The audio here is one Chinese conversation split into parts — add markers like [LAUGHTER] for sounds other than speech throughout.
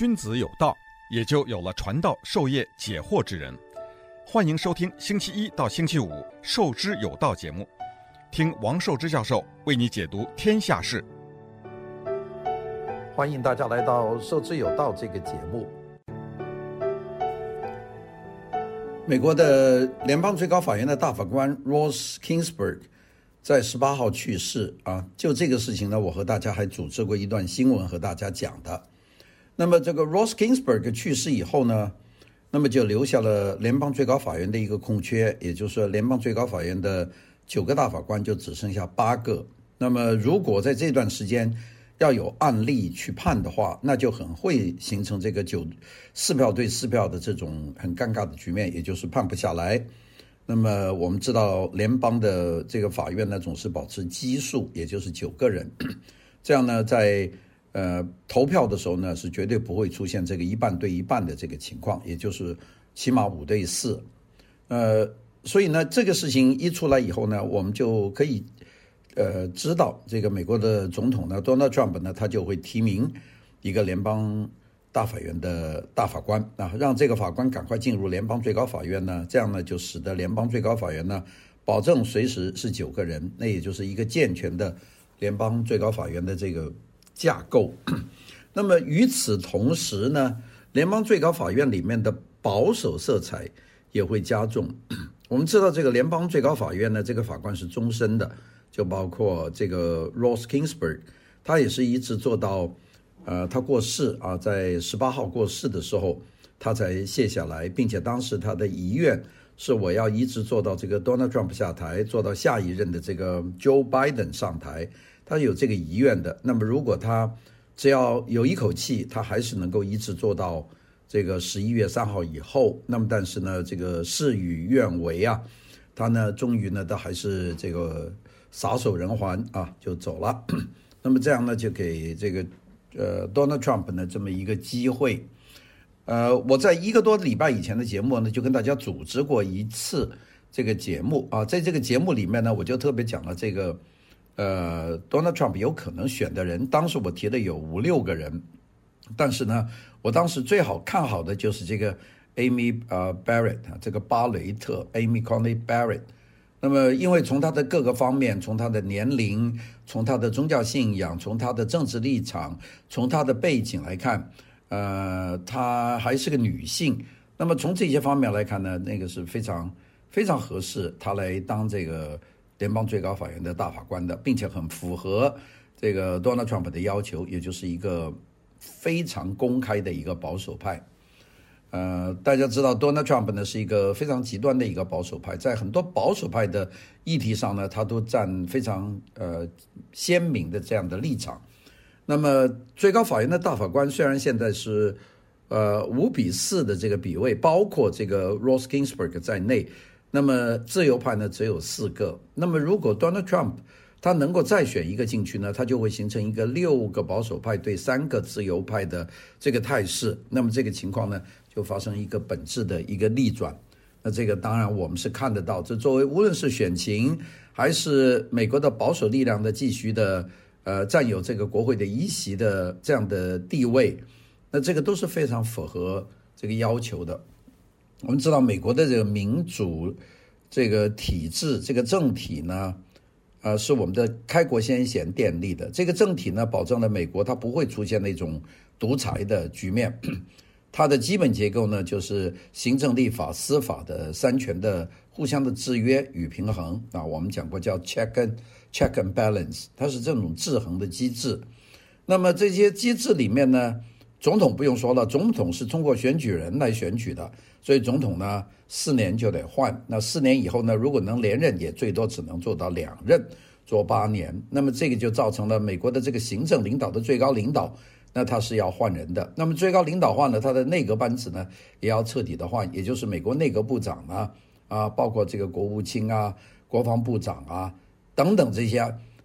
君子有道，也就有了传道授业解惑之人。欢迎收听星期一到星期五《授之有道》节目，听王寿之教授为你解读天下事。欢迎大家来到《授之有道》这个节目。美国的联邦最高法院的大法官 Ross Kingsburg 在十八号去世啊，就这个事情呢，我和大家还组织过一段新闻和大家讲的。那么这个 Ross Ginsburg 去世以后呢，那么就留下了联邦最高法院的一个空缺，也就是说，联邦最高法院的九个大法官就只剩下八个。那么如果在这段时间要有案例去判的话，那就很会形成这个九四票对四票的这种很尴尬的局面，也就是判不下来。那么我们知道，联邦的这个法院呢，总是保持奇数，也就是九个人，这样呢，在呃，投票的时候呢，是绝对不会出现这个一半对一半的这个情况，也就是起码五对四。呃，所以呢，这个事情一出来以后呢，我们就可以呃知道，这个美国的总统呢，Donald Trump 呢，他就会提名一个联邦大法院的大法官啊，让这个法官赶快进入联邦最高法院呢，这样呢，就使得联邦最高法院呢，保证随时是九个人，那也就是一个健全的联邦最高法院的这个。架构，[CLEARS THROAT] 那么与此同时呢，联邦最高法院里面的保守色彩也会加重。[CLEARS THROAT] 我们知道，这个联邦最高法院呢，这个法官是终身的，就包括这个 Ross Kingsburg，他也是一直做到，呃，他过世啊，在十八号过世的时候，他才卸下来，并且当时他的遗愿是我要一直做到这个 Donald Trump 下台，做到下一任的这个 Joe Biden 上台。他有这个遗愿的，那么如果他只要有一口气，他还是能够一直做到这个十一月三号以后。那么但是呢，这个事与愿违啊，他呢终于呢，他还是这个撒手人寰啊，就走了。[CLEARS THROAT] 那么这样呢，就给这个呃 Donald Trump 呢这么一个机会。呃，我在一个多礼拜以前的节目呢，就跟大家组织过一次这个节目啊，在这个节目里面呢，我就特别讲了这个。呃，Donald Trump 有可能选的人，当时我提的有五六个人，但是呢，我当时最好看好的就是这个 Amy 呃 Barrett 这个巴雷特 Amy Coney Barrett。那么，因为从他的各个方面，从他的年龄，从他的宗教信仰，从他的政治立场，从他的背景来看，呃，她还是个女性。那么从这些方面来看呢，那个是非常非常合适她来当这个。联邦最高法院的大法官的，并且很符合这个 Donald Trump 的要求，也就是一个非常公开的一个保守派。呃，大家知道 Donald Trump 呢是一个非常极端的一个保守派，在很多保守派的议题上呢，他都占非常呃鲜明的这样的立场。那么最高法院的大法官虽然现在是呃五比四的这个比位，包括这个 Ross Ginsburg 在内。那么自由派呢只有四个。那么如果 Donald Trump 他能够再选一个进去呢，他就会形成一个六个保守派对三个自由派的这个态势。那么这个情况呢就发生一个本质的一个逆转。那这个当然我们是看得到，这作为无论是选情还是美国的保守力量的继续的呃占有这个国会的议席的这样的地位，那这个都是非常符合这个要求的。我们知道美国的这个民主这个体制，这个政体呢，呃，是我们的开国先贤奠立的。这个政体呢，保证了美国它不会出现那种独裁的局面。[COUGHS] 它的基本结构呢，就是行政、立法、司法的三权的互相的制约与平衡啊。我们讲过叫 check and check and balance，它是这种制衡的机制。那么这些机制里面呢，总统不用说了，总统是通过选举人来选举的。所以总统呢，四年就得换。那四年以后呢，如果能连任，也最多只能做到两任，做八年。那么这个就造成了美国的这个行政领导的最高领导，那他是要换人的。那么最高领导换了，他的内阁班子呢，也要彻底的换，也就是美国内阁部长呢，啊，包括这个国务卿啊、国防部长啊等等这些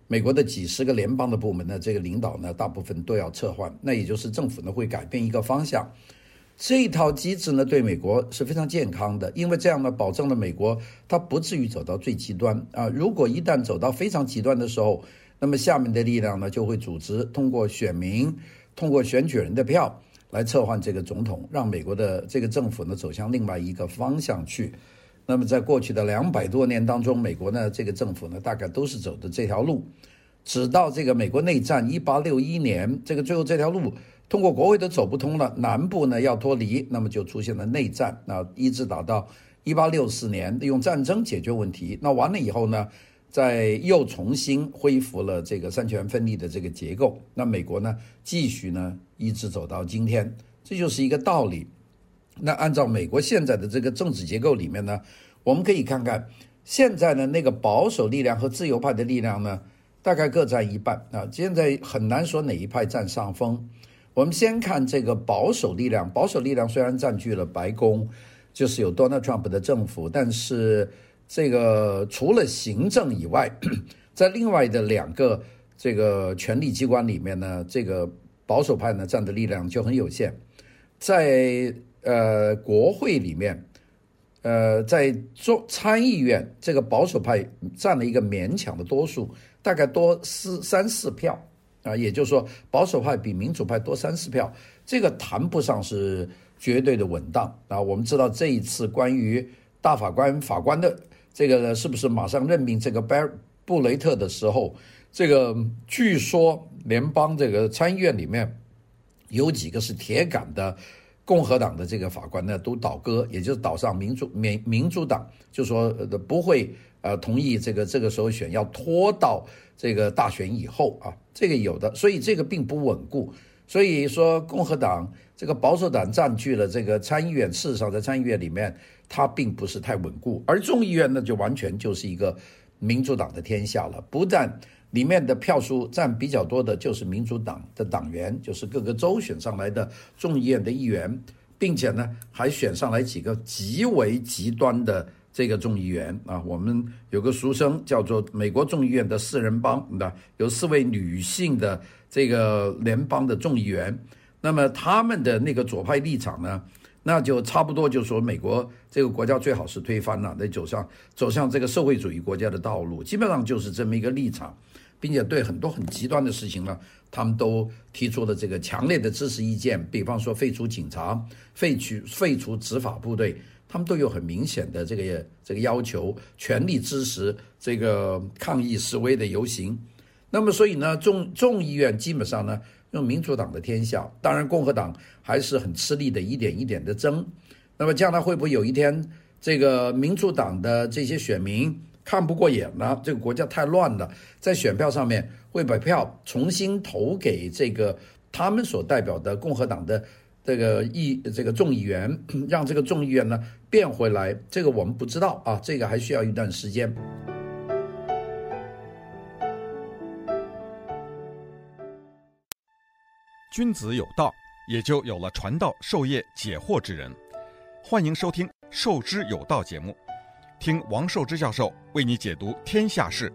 美国的几十个联邦的部门的这个领导呢，大部分都要撤换。那也就是政府呢会改变一个方向。这一套机制呢，对美国是非常健康的，因为这样呢，保证了美国它不至于走到最极端啊。如果一旦走到非常极端的时候，那么下面的力量呢，就会组织通过选民、通过选举人的票来撤换这个总统，让美国的这个政府呢走向另外一个方向去。那么在过去的两百多年当中，美国呢这个政府呢大概都是走的这条路，直到这个美国内战一八六一年，这个最后这条路通过国会都走不通了，南部呢要脱离，那么就出现了内战，那一直打到一八六四年，用战争解决问题。那完了以后呢，再又重新恢复了这个三权分立的这个结构。那美国呢继续呢一直走到今天，这就是一个道理。那按照美国现在的这个政治结构里面呢，我们可以看看现在的那个保守力量和自由派的力量呢，大概各占一半啊。现在很难说哪一派占上风。我们先看这个保守力量，保守力量虽然占据了白宫，就是有 Donald Trump 的政府，但是这个除了行政以外，[CLEARS THROAT] 在另外的两个这个权力机关里面呢，这个保守派呢占的力量就很有限，在。呃，国会里面，呃，在众参议院这个保守派占了一个勉强的多数，大概多四三四票啊，也就是说保守派比民主派多三四票，这个谈不上是绝对的稳当啊。我们知道这一次关于大法官法官的这个呢是不是马上任命这个贝布雷特的时候，这个据说联邦这个参议院里面有几个是铁杆的。共和党的这个法官呢，都倒戈，也就是倒上民主民民主党，就说不会呃同意这个这个时候选，要拖到这个大选以后啊，这个有的，所以这个并不稳固。所以说共和党这个保守党占据了这个参议院，事实上在参议院里面，它并不是太稳固，而众议院呢，就完全就是一个民主党的天下了，不但。里面的票数占比较多的就是民主党的党员，就是各个州选上来的众议院的议员，并且呢还选上来几个极为极端的这个众议员啊。我们有个俗称叫做美国众议院的四人帮，对吧？有四位女性的这个联邦的众议员，那么他们的那个左派立场呢，那就差不多就说美国这个国家最好是推翻了，得走上走向这个社会主义国家的道路，基本上就是这么一个立场。并且对很多很极端的事情呢，他们都提出了这个强烈的支持意见。比方说废除警察、废除废除执法部队，他们都有很明显的这个这个要求，全力支持这个抗议示威的游行。那么，所以呢，众众议院基本上呢，用民主党的天下，当然共和党还是很吃力的，一点一点的争。那么将来会不会有一天，这个民主党的这些选民？看不过眼了，这个国家太乱了，在选票上面会把票重新投给这个他们所代表的共和党的这个议这个众议员，让这个众议员呢变回来，这个我们不知道啊，这个还需要一段时间。君子有道，也就有了传道授业解惑之人。欢迎收听《授之有道》节目。听王寿之教授为你解读天下事。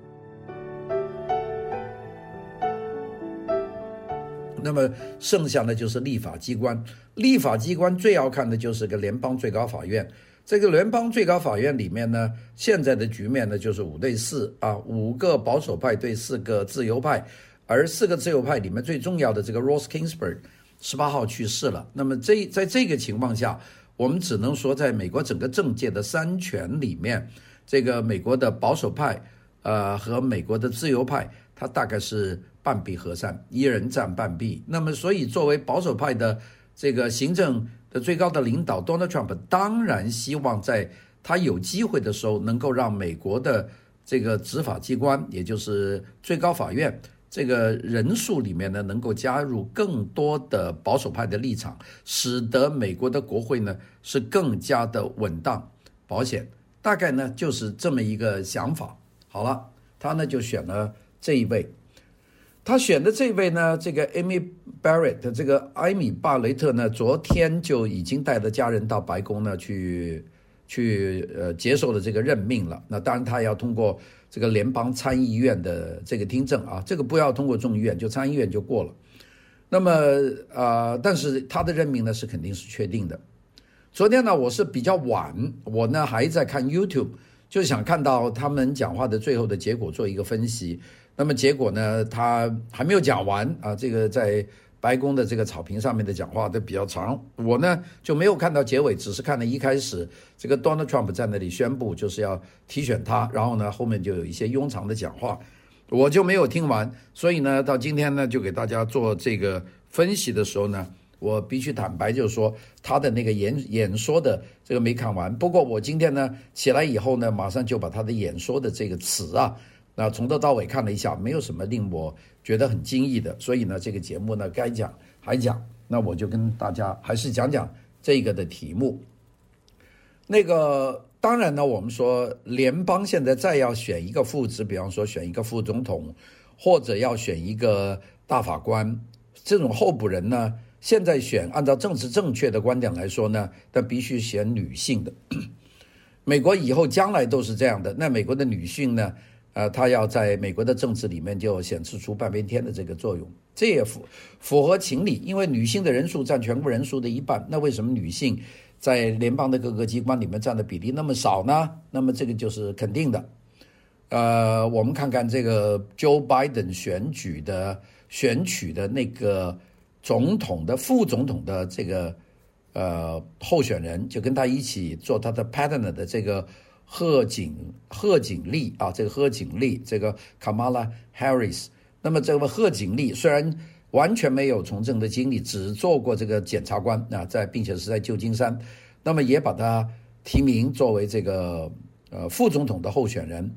那么剩下的就是立法机关，立法机关最要看的就是个联邦最高法院。这个联邦最高法院里面呢，现在的局面呢就是五对四啊，五个保守派对四个自由派，而四个自由派里面最重要的这个 Ross Kingsburg 十八号去世了。那么这在这个情况下。我们只能说，在美国整个政界的三权里面，这个美国的保守派，呃，和美国的自由派，它大概是半壁河山，一人占半壁。那么，所以作为保守派的这个行政的最高的领导，Donald Trump 当然希望在他有机会的时候，能够让美国的这个执法机关，也就是最高法院。这个人数里面呢，能够加入更多的保守派的立场，使得美国的国会呢是更加的稳当保险。大概呢就是这么一个想法。好了，他呢就选了这一位，他选的这一位呢，这个 Amy Barrett，这个艾米·巴雷特呢，昨天就已经带着家人到白宫呢去去呃接受了这个任命了。那当然，他要通过。这个联邦参议院的这个听证啊，这个不要通过众议院，就参议院就过了。那么啊、呃，但是他的任命呢是肯定是确定的。昨天呢，我是比较晚，我呢还在看 YouTube，就想看到他们讲话的最后的结果，做一个分析。那么结果呢，他还没有讲完啊，这个在白宫的这个草坪上面的讲话都比较长。我呢就没有看到结尾，只是看了一开始这个 Donald Trump 在那里宣布就是要提选他，然后呢后面就有一些庸长的讲话，我就没有听完。所以呢到今天呢就给大家做这个分析的时候呢，我必须坦白就是说他的那个演演说的这个没看完。不过我今天呢起来以后呢，马上就把他的演说的这个词啊。那从头到尾看了一下，没有什么令我觉得很惊异的，所以呢，这个节目呢该讲还讲，那我就跟大家还是讲讲这个的题目。那个当然呢，我们说联邦现在再要选一个副职，比方说选一个副总统，或者要选一个大法官，这种候补人呢，现在选按照政治正确的观点来说呢，但必须选女性的。美国以后将来都是这样的，那美国的女性呢？呃，他要在美国的政治里面就显示出半边天的这个作用，这也符符合情理，因为女性的人数占全部人数的一半，那为什么女性在联邦的各个机关里面占的比例那么少呢？那么这个就是肯定的。呃，我们看看这个 Joe Biden 选举的选取的那个总统的副总统的这个呃候选人，就跟他一起做他的 partner 的这个。贺锦贺锦丽啊，这个贺锦丽，这个 Kamala Harris。那么这个贺锦丽虽然完全没有从政的经历，只做过这个检察官啊，在并且是在旧金山，那么也把他提名作为这个呃副总统的候选人。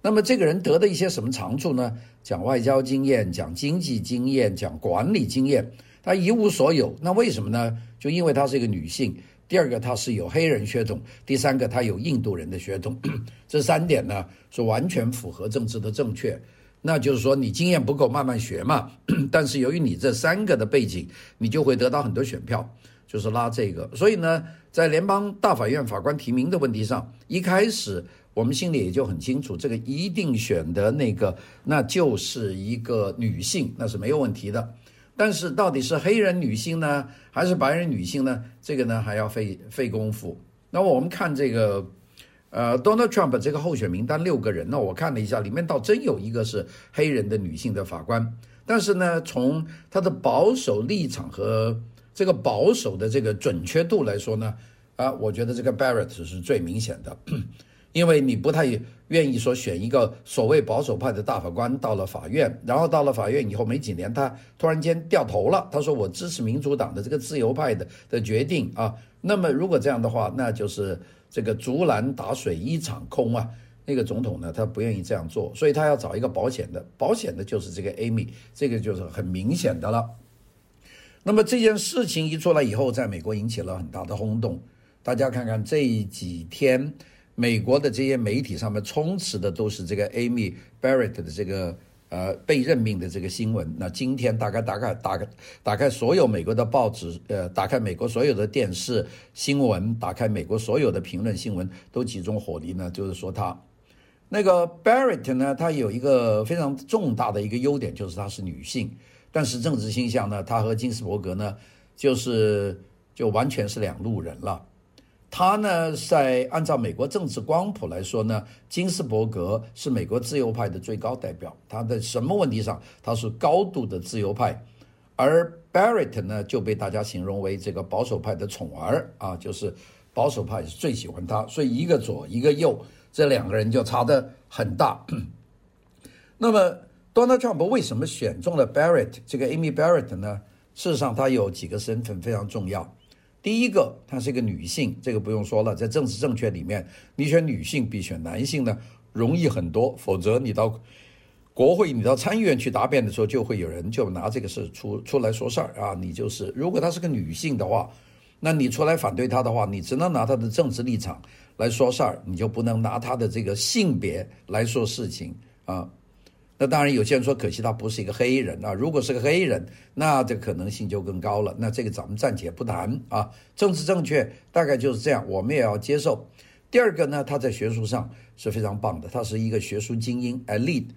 那么这个人得的一些什么长处呢？讲外交经验，讲经济经验，讲管理经验，他一无所有。那为什么呢？就因为她是一个女性。第二个，他是有黑人血统；第三个，他有印度人的血统。[CLEARS THROAT] 这三点呢，是完全符合政治的正确。那就是说，你经验不够，慢慢学嘛。[CLEARS THROAT] 但是由于你这三个的背景，你就会得到很多选票，就是拉这个。所以呢，在联邦大法院法官提名的问题上，一开始我们心里也就很清楚，这个一定选的那个，那就是一个女性，那是没有问题的。但是到底是黑人女性呢，还是白人女性呢？这个呢还要费费功夫。那我们看这个，呃，Donald Trump 这个候选名单六个人，那我看了一下，里面倒真有一个是黑人的女性的法官。但是呢，从他的保守立场和这个保守的这个准确度来说呢，啊，我觉得这个 Barrett 是最明显的。因为你不太愿意说选一个所谓保守派的大法官到了法院，然后到了法院以后没几年，他突然间掉头了。他说：“我支持民主党的这个自由派的的决定啊。”那么如果这样的话，那就是这个竹篮打水一场空啊。那个总统呢，他不愿意这样做，所以他要找一个保险的，保险的就是这个 Amy，这个就是很明显的了。那么这件事情一出来以后，在美国引起了很大的轰动。大家看看这几天。美国的这些媒体上面充斥的都是这个 Amy Barrett 的这个呃被任命的这个新闻。那今天大概打开打开打开所有美国的报纸，呃，打开美国所有的电视新闻，打开美国所有的评论新闻，都集中火力呢，就是说他那个 Barrett 呢，他有一个非常重大的一个优点，就是她是女性，但是政治倾向呢，她和金斯伯格呢，就是就完全是两路人了。他呢，在按照美国政治光谱来说呢，金斯伯格是美国自由派的最高代表。他在什么问题上，他是高度的自由派，而 Barrett 呢，就被大家形容为这个保守派的宠儿啊，就是保守派是最喜欢他。所以一个左一个右，这两个人就差得很大。[CLEARS THROAT] 那么 Donald Trump 为什么选中了 Barrett 这个 Amy Barrett 呢？事实上，他有几个身份非常重要。第一个，她是一个女性，这个不用说了，在政治正确里面，你选女性比选男性呢容易很多。否则，你到国会、你到参议院去答辩的时候，就会有人就拿这个事出出来说事儿啊。你就是，如果她是个女性的话，那你出来反对她的话，你只能拿她的政治立场来说事儿，你就不能拿她的这个性别来说事情啊。那当然，有些人说可惜他不是一个黑人啊。如果是个黑人，那这可能性就更高了。那这个咱们暂且不谈啊。政治正确大概就是这样，我们也要接受。第二个呢，他在学术上是非常棒的，他是一个学术精英，elite。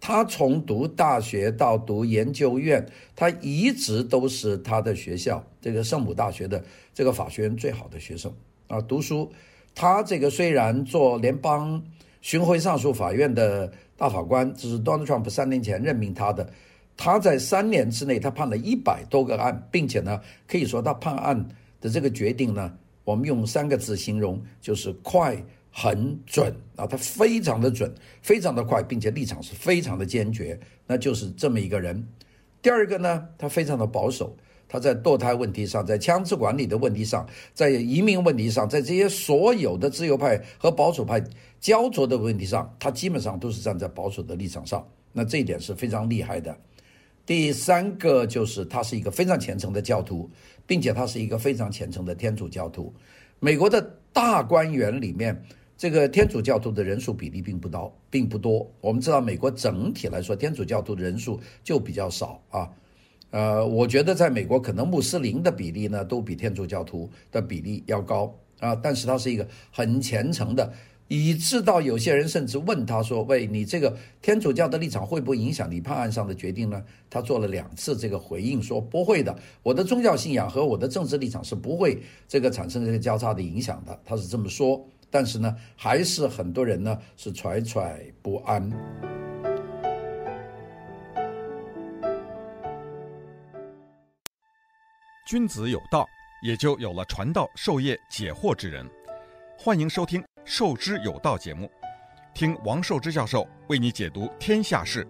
他从读大学到读研究院，他一直都是他的学校这个圣母大学的这个法学院最好的学生啊。读书，他这个虽然做联邦巡回上诉法院的。大法官，这是 Donald Trump 三年前任命他的，他在三年之内，他判了一百多个案，并且呢，可以说他判案的这个决定呢，我们用三个字形容，就是快、很准啊，他非常的准，非常的快，并且立场是非常的坚决，那就是这么一个人。第二个呢，他非常的保守，他在堕胎问题上，在枪支管理的问题上，在移民问题上，在这些所有的自由派和保守派焦灼的问题上，他基本上都是站在保守的立场上，那这一点是非常厉害的。第三个就是他是一个非常虔诚的教徒，并且他是一个非常虔诚的天主教徒。美国的大官员里面，这个天主教徒的人数比例并不高，并不多。我们知道，美国整体来说，天主教徒的人数就比较少啊。呃，我觉得在美国，可能穆斯林的比例呢，都比天主教徒的比例要高啊。但是他是一个很虔诚的。以致到有些人甚至问他说：“喂，你这个天主教的立场会不会影响你判案上的决定呢？”他做了两次这个回应，说：“不会的，我的宗教信仰和我的政治立场是不会这个产生这个交叉的影响的。”他是这么说。但是呢，还是很多人呢是惴惴不安。君子有道，也就有了传道授业解惑之人。欢迎收听。授之有道节目，听王寿之教授为你解读天下事。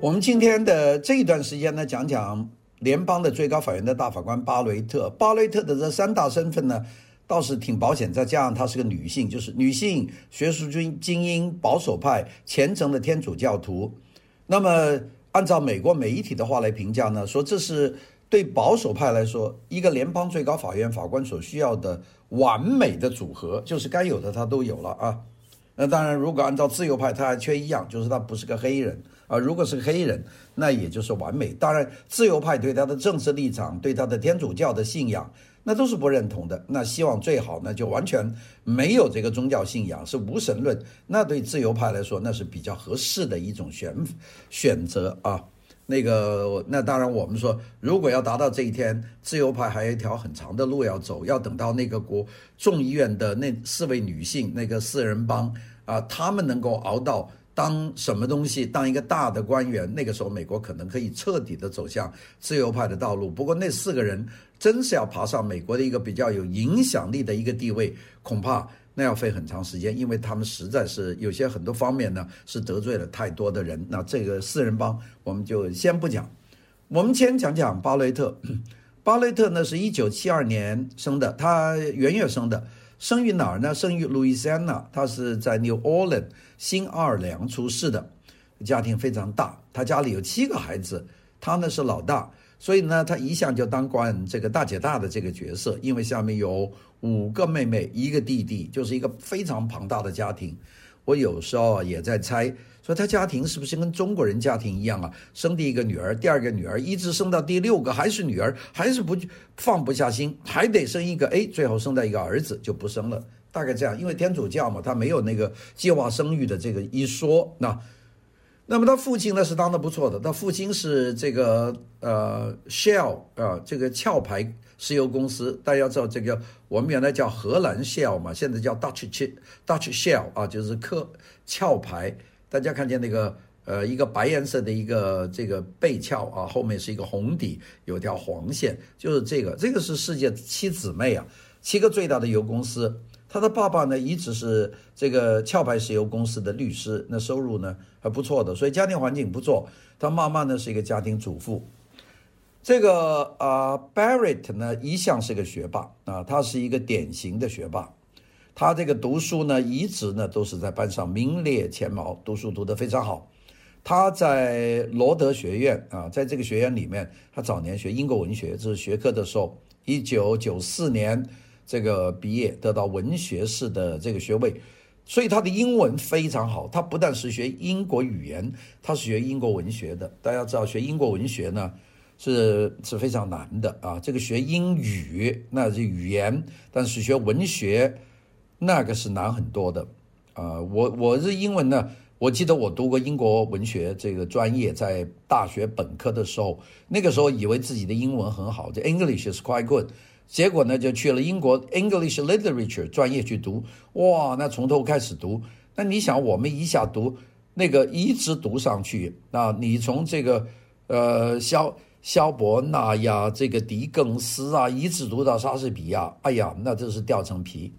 我们今天的这一段时间呢，讲讲联邦的最高法院的大法官巴雷特。巴雷特的这三大身份呢，倒是挺保险。再加上她是个女性，就是女性学术精精英、保守派、虔诚的天主教徒。那么，按照美国媒体的话来评价呢，说这是。对保守派来说，一个联邦最高法院法官所需要的完美的组合，就是该有的他都有了啊。那当然，如果按照自由派，他还缺一样，就是他不是个黑人啊。如果是个黑人，那也就是完美。当然，自由派对他的政治立场、对他的天主教的信仰，那都是不认同的。那希望最好呢，就完全没有这个宗教信仰，是无神论。那对自由派来说，那是比较合适的一种选选择啊。那个，那当然，我们说，如果要达到这一天，自由派还有一条很长的路要走，要等到那个国众议院的那四位女性，那个四人帮啊，他们能够熬到当什么东西，当一个大的官员，那个时候美国可能可以彻底的走向自由派的道路。不过那四个人真是要爬上美国的一个比较有影响力的一个地位，恐怕。那要费很长时间，因为他们实在是有些很多方面呢是得罪了太多的人。那这个四人帮我们就先不讲，我们先讲讲巴雷特。巴雷特呢是一九七二年生的，他元月生的，生于哪儿呢？生于路易斯安那，他是在 New Orleans 新奥尔良出世的，家庭非常大，他家里有七个孩子，他呢是老大。所以呢，他一向就当惯这个大姐大的这个角色，因为下面有五个妹妹，一个弟弟，就是一个非常庞大的家庭。我有时候也在猜，说他家庭是不是跟中国人家庭一样啊？生第一个女儿，第二个女儿，一直生到第六个还是女儿，还是不放不下心，还得生一个，哎，最后生到一个儿子就不生了，大概这样。因为天主教嘛，他没有那个计划生育的这个一说，那。那么他父亲呢是当得不错的，他父亲是这个呃 Shell 啊、这个壳牌石油公司，大家知道这个我们原来叫荷兰 Shell 嘛，现在叫 Dutch Dutch Shell 啊，就是壳壳牌。大家看见那个呃一个白颜色的一个这个背壳啊，后面是一个红底，有条黄线，就是这个，这个是世界七姊妹啊，七个最大的油公司。他的爸爸呢，一直是这个壳牌石油公司的律师，那收入呢还不错的，所以家庭环境不错。他妈妈呢是一个家庭主妇。这个啊、Barrett 呢一向是个学霸啊，他是一个典型的学霸。他这个读书呢一直呢都是在班上名列前茅，读书读得非常好。他在罗德学院啊，在这个学院里面，他早年学英国文学，这是学科的时候，一九九四年。这个毕业得到文学士的这个学位，所以他的英文非常好。他不但是学英国语言，他是学英国文学的。大家知道，学英国文学呢是是非常难的啊。这个学英语那是语言，但是学文学那个是难很多的啊。我我是英文呢，我记得我读过英国文学这个专业，在大学本科的时候，那个时候以为自己的英文很好，这 English is quite good。结果呢，就去了英国 English Literature 专业去读，哇，那从头开始读，那你想，我们一下读那个一直读上去，那你从这个呃肖萧伯纳呀，这个狄更斯啊，一直读到莎士比亚，哎呀，那真是掉层皮。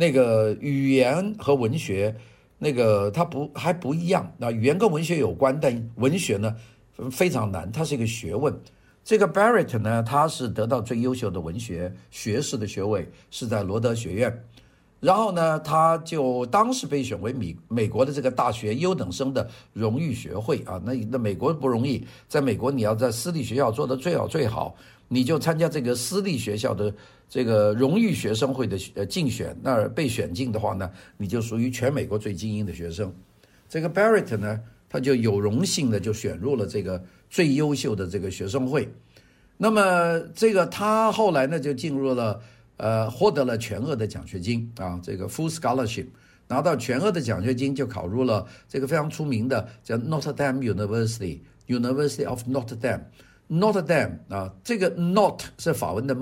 那个语言和文学，那个它不还不一样。那语言跟文学有关，但文学呢非常难，它是一个学问。这个 Barrett 呢，他是得到最优秀的文学学士的学位，是在罗德学院。然后呢，他就当时被选为美美国的这个大学优等生的荣誉学会啊。那那美国不容易，在美国你要在私立学校做得最好最好，你就参加这个私立学校的这个荣誉学生会的呃竞选，那被选进的话呢，你就属于全美国最精英的学生。这个 Barrett 呢，他就有荣幸的就选入了这个最优秀的这个学生会。那么这个他后来呢就进入了。呃，获得了全额的奖学金啊，这个 full scholarship，拿到全额的奖学金就考入了这个非常出名的叫 Notre Dame University，University of Notre Dame，Notre Dame 啊，这个 Not 是法文的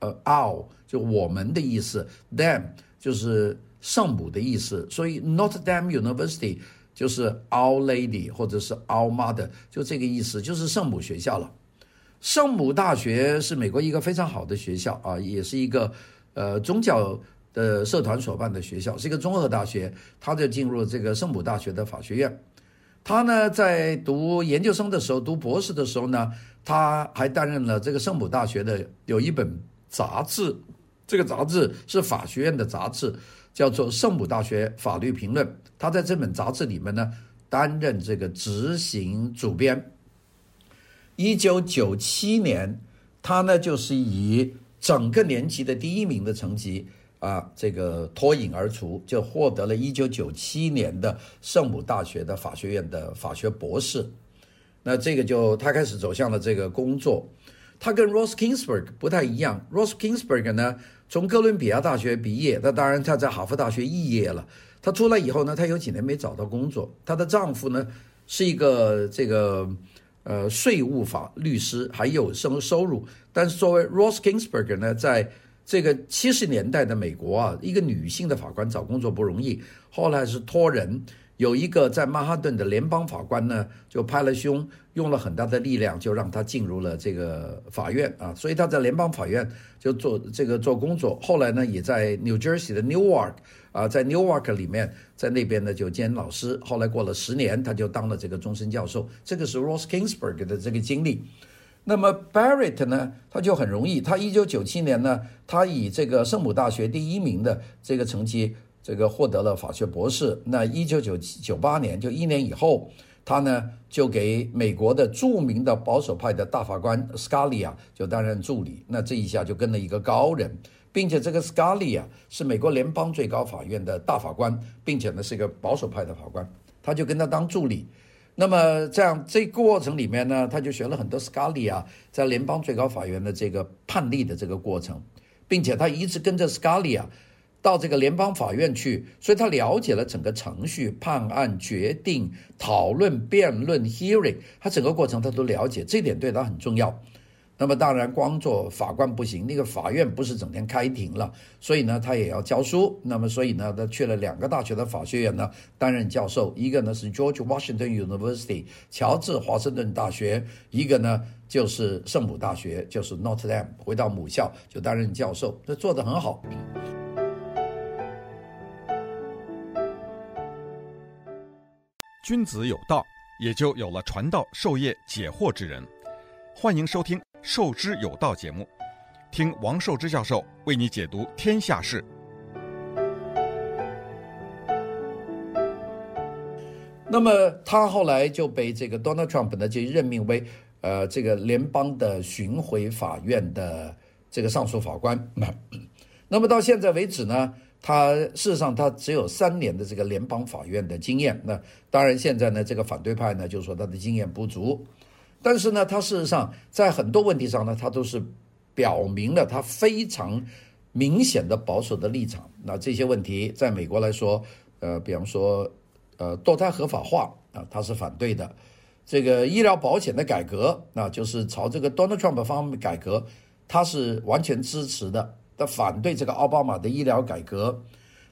呃 our 就我们的意思，Dame 就是圣母的意思，所以 Notre Dame University 就是 Our Lady 或者是 Our Mother，就这个意思，就是圣母学校了。圣母大学是美国一个非常好的学校啊，也是一个呃宗教的社团所办的学校，是一个综合大学。他就进入了这个圣母大学的法学院。他呢在读研究生的时候，读博士的时候呢，他还担任了这个圣母大学的有一本杂志，这个杂志是法学院的杂志，叫做《圣母大学法律评论》。他在这本杂志里面呢，担任这个执行主编。一九九七年，他呢就是以整个年级的第一名的成绩啊，这个脱颖而出，就获得了一九九七年的圣母大学的法学院的法学博士。那这个就他开始走向了这个工作。他跟 Ross Kingsburg 不太一样，Ross Kingsburg 呢从哥伦比亚大学毕业，那当然他在哈佛大学肄业了。他出来以后呢，他有几年没找到工作。她的丈夫呢是一个这个。呃，税务法律师还有生收入，但是作为 Ross Ginsburg 呢，在这个七十年代的美国啊，一个女性的法官找工作不容易，后来是托人，有一个在曼哈顿的联邦法官呢，就拍了胸，用了很大的力量，就让他进入了这个法院啊，所以他在联邦法院就做这个做工作，后来呢，也在 New Jersey 的 Newark。啊，在 Newark 里面，在那边呢就兼老师。后来过了十年，他就当了这个终身教授。这个是 Ross Kingsburg 的这个经历。那么 Barrett 呢，他就很容易。他一九九七年呢，他以这个圣母大学第一名的这个成绩，这个获得了法学博士。那一九九九八年，就一年以后，他呢就给美国的著名的保守派的大法官 Scalia 就担任助理。那这一下就跟了一个高人。并且这个 Scalia 是美国联邦最高法院的大法官，并且呢是一个保守派的法官，他就跟他当助理。那么这样这过程里面呢，他就学了很多 Scalia 在联邦最高法院的这个判例的这个过程，并且他一直跟着 Scalia 到这个联邦法院去，所以他了解了整个程序、判案、决定、讨论、辩论、hearing，他整个过程他都了解，这点对他很重要。那么当然，光做法官不行，那个法院不是整天开庭了，所以呢，他也要教书。那么，所以呢，他去了两个大学的法学院呢，担任教授。一个呢是 George Washington University，乔治华盛顿大学；一个呢就是圣母大学，就是 Notre Dame。回到母校就担任教授，这做得很好。君子有道，也就有了传道授业解惑之人。欢迎收听。授之有道节目，听王寿之教授为你解读天下事。那么他后来就被这个 Donald Trump 呢就任命为呃这个联邦的巡回法院的这个上诉法官。那么到现在为止呢，他事实上他只有三年的这个联邦法院的经验。那当然现在呢，这个反对派呢就说他的经验不足。但是呢，他事实上在很多问题上呢，他都是表明了他非常明显的保守的立场。那这些问题在美国来说，呃，比方说，呃，堕胎合法化啊，他是反对的。这个医疗保险的改革，那就是朝这个 Donald Trump 方面改革，他是完全支持的。他反对这个奥巴马的医疗改革。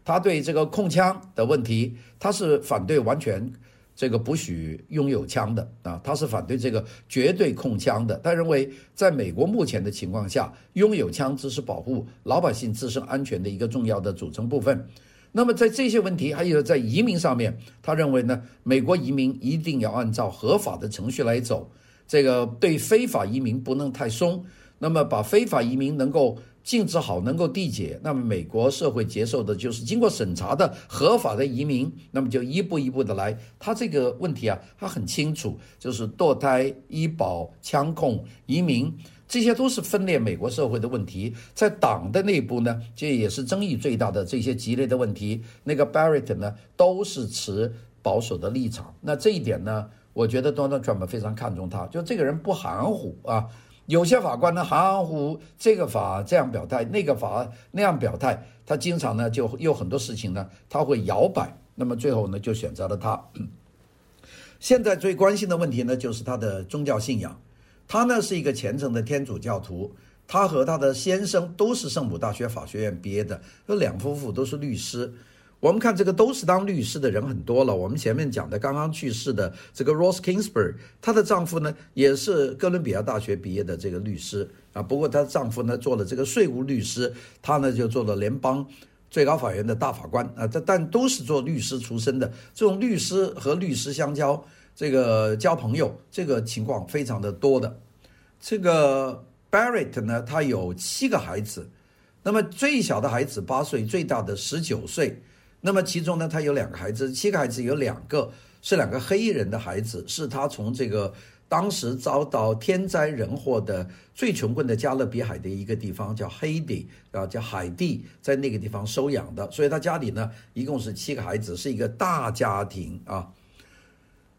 他对这个控枪的问题，他是反对完全这个不许拥有枪的啊，他是反对这个绝对控枪的。他认为，在美国目前的情况下，拥有枪只是保护老百姓自身安全的一个重要的组成部分。那么在这些问题，还有在移民上面，他认为呢，美国移民一定要按照合法的程序来走，这个对非法移民不能太松，那么把非法移民能够禁止好，能够缔结，那么美国社会接受的就是经过审查的合法的移民，那么就一步一步的来。他这个问题啊，他很清楚，就是堕胎、医保、枪控、移民。这些都是分裂美国社会的问题，在党的内部呢，这也是争议最大的这些激烈的问题。那个 Barrett 呢，都是持保守的立场。那这一点呢，我觉得 Donald Trump 非常看重他，就这个人不含糊啊。有些法官呢含含糊，这个法这样表态，那个法那样表态，他经常呢就有很多事情呢他会摇摆。那么最后呢就选择了他。[CLEARS THROAT] 现在最关心的问题呢就是他的宗教信仰。他呢是一个虔诚的天主教徒，他和他的先生都是圣母大学法学院毕业的，这两夫妇都是律师。我们看这个都是当律师的人很多了。我们前面讲的刚刚去世的这个 Rose Ginsburg，她的丈夫呢也是哥伦比亚大学毕业的这个律师啊。不过她丈夫呢做了这个税务律师，她呢就做了联邦最高法院的大法官啊。这但都是做律师出身的，这种律师和律师相交。这个交朋友，这个情况非常的多的。这个 Barrett 呢，他有七个孩子，那么最小的孩子八岁，最大的十九岁。那么其中呢，他有两个孩子，七个孩子有两个是两个黑人的孩子，是他从这个当时遭到天灾人祸的最穷困的加勒比海的一个地方叫黑地啊，叫海地，在那个地方收养的。所以他家里呢，一共是七个孩子，是一个大家庭啊。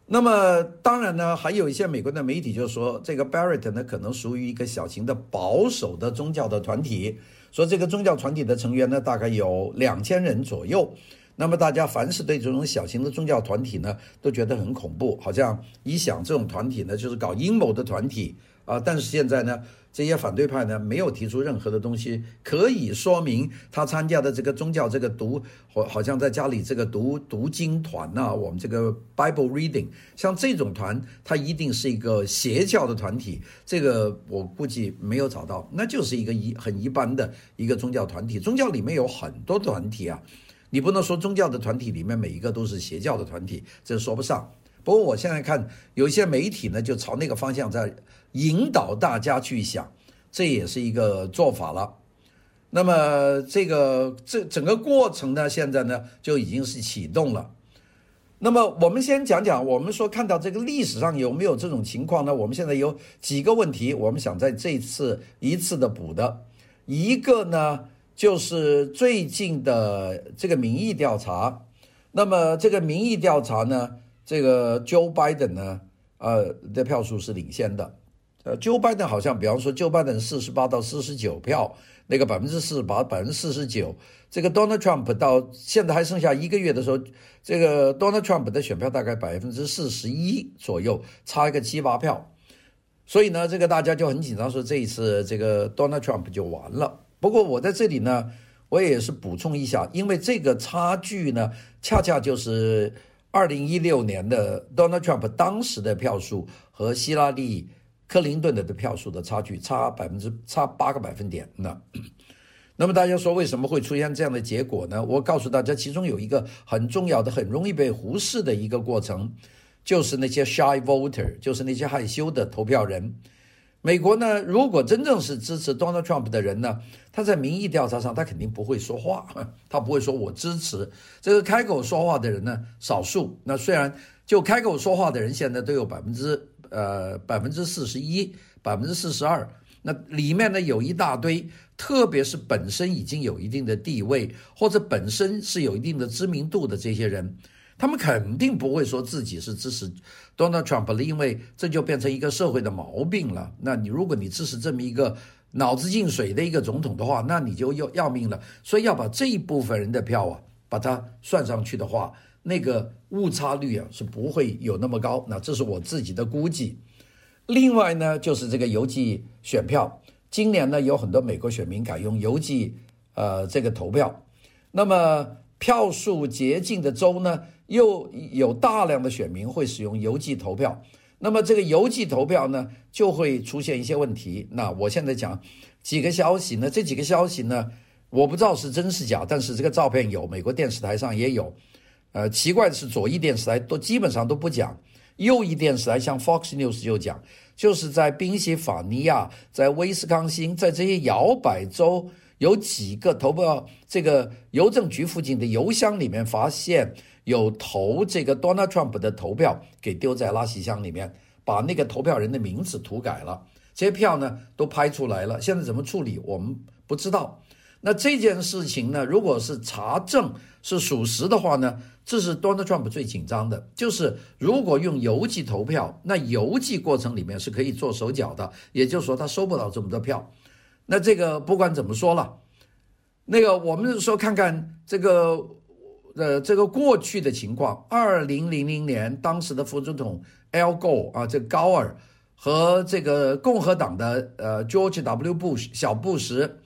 那么当然呢，还有一些美国的媒体就说，这个 Barrett 呢可能属于一个小型的保守的宗教的团体，说这个宗教团体的成员呢大概有两千人左右。那么大家凡是对这种小型的宗教团体呢都觉得很恐怖，好像一想这种团体呢就是搞阴谋的团体啊。但是现在呢。这些反对派呢，没有提出任何的东西可以说明他参加的这个宗教这个读，好好像在家里这个读读经团呐、我们这个 Bible reading，像这种团，它一定是一个邪教的团体。这个我估计没有找到，那就是一个一很一般的一个宗教团体。宗教里面有很多团体啊，你不能说宗教的团体里面每一个都是邪教的团体，这说不上。不过我现在看有一些媒体呢，就朝那个方向在。引导大家去想，这也是一个做法了。那么这个这整个过程呢，现在呢就已经是启动了。那么我们先讲讲，我们说看到这个历史上有没有这种情况呢？我们现在有几个问题，我们想在这次一次的补的。一个呢，就是最近的这个民意调查。那么这个民意调查呢，这个 Joe Biden 呢，呃的票数是领先的。呃，Joe Biden 好像，比方说，Joe Biden 四十八到四十九票，那个百分之四十八，百分之四十九。这个 Donald Trump 到现在还剩下一个月的时候，这个 Donald Trump 的选票大概百分之四十一左右，差一个七八票。所以呢，这个大家就很紧张，说这一次这个 Donald Trump 就完了。不过我在这里呢，我也是补充一下，因为这个差距呢，恰恰就是二零一六年的 Donald Trump 当时的票数和希拉里。克林顿的的票数的差距差百分之差八个百分点，那 [CLEARS THROAT] 那么大家说为什么会出现这样的结果呢？我告诉大家，其中有一个很重要的、很容易被忽视的一个过程，就是那些 shy voter，就是那些害羞的投票人。美国呢，如果真正是支持 Donald Trump 的人呢，他在民意调查上他肯定不会说话，[LAUGHS] 他不会说我支持。这个开口说话的人呢，少数。那虽然就开口说话的人现在都有百分之。呃，百分之四十一，百分之四十二，那里面呢有一大堆，特别是本身已经有一定的地位，或者本身是有一定的知名度的这些人，他们肯定不会说自己是支持 Donald Trump 了，因为这就变成一个社会的毛病了。那你如果你支持这么一个脑子进水的一个总统的话，那你就要要命了。所以要把这一部分人的票啊，把它算上去的话。那个误差率啊是不会有那么高，那这是我自己的估计。另外呢，就是这个邮寄选票，今年呢有很多美国选民改用邮寄呃这个投票，那么票数捷径的州呢，又有大量的选民会使用邮寄投票。那么这个邮寄投票呢，就会出现一些问题。那我现在讲几个消息呢，这几个消息呢，我不知道是真是假，但是这个照片有，美国电视台上也有。呃，奇怪的是，左翼电视台都基本上都不讲，右翼电视台像 Fox News 就讲，就是在宾夕法尼亚、在威斯康星，在这些摇摆州。有几个投票这个邮政局附近的邮箱里面，发现有投这个 Donald Trump 的投票给丢在垃圾箱里面，把那个投票人的名字涂改了。这些票呢都拍出来了，现在怎么处理我们不知道。那这件事情呢，如果是查证是属实的话呢，这是 Donald Trump 最紧张的，就是如果用邮寄投票，那邮寄过程里面是可以做手脚的，也就是说他收不到这么多票。那这个不管怎么说了，那个我们说看看这个呃这个过去的情况，二零零零年当时的副总统 Al Gore 啊，这高尔和这个共和党的呃 George W. Bush 小布什，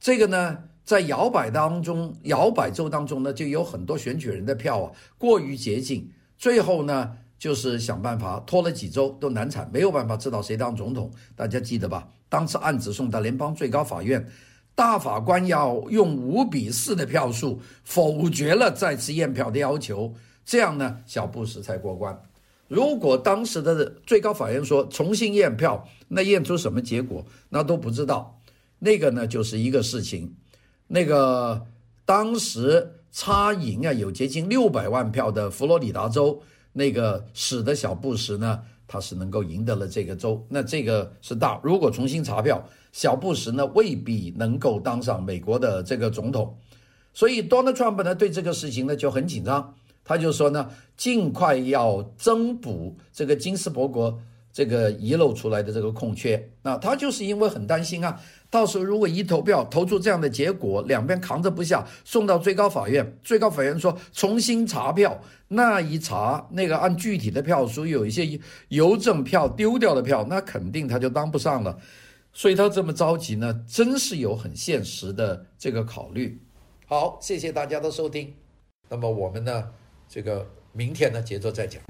这个呢在摇摆当中，摇摆州当中呢就有很多选举人的票啊过于接近，最后呢就是想办法拖了几周都难产，没有办法知道谁当总统，大家记得吧？当时案子送到联邦最高法院，大法官要用五比四的票数否决了再次验票的要求，这样呢，小布什才过关。如果当时的最高法院说重新验票，那验出什么结果，那都不知道。那个呢，就是一个事情。那个当时差赢啊，有接近六百万票的佛罗里达州，那个使得小布什呢。他是能够赢得了这个州，那这个是大。如果重新查票，小布什呢未必能够当上美国的这个总统。所以 Donald Trump 呢对这个事情呢就很紧张，他就说呢尽快要增补这个金斯伯格这个遗漏出来的这个空缺。那他就是因为很担心啊。到时候如果一投票投出这样的结果，两边扛着不下，送到最高法院，最高法院说重新查票，那一查那个按具体的票数，有一些邮政票丢掉的票，那肯定他就当不上了。所以他这么着急呢，真是有很现实的这个考虑。好，谢谢大家的收听。那么我们呢，这个明天呢，接着再讲。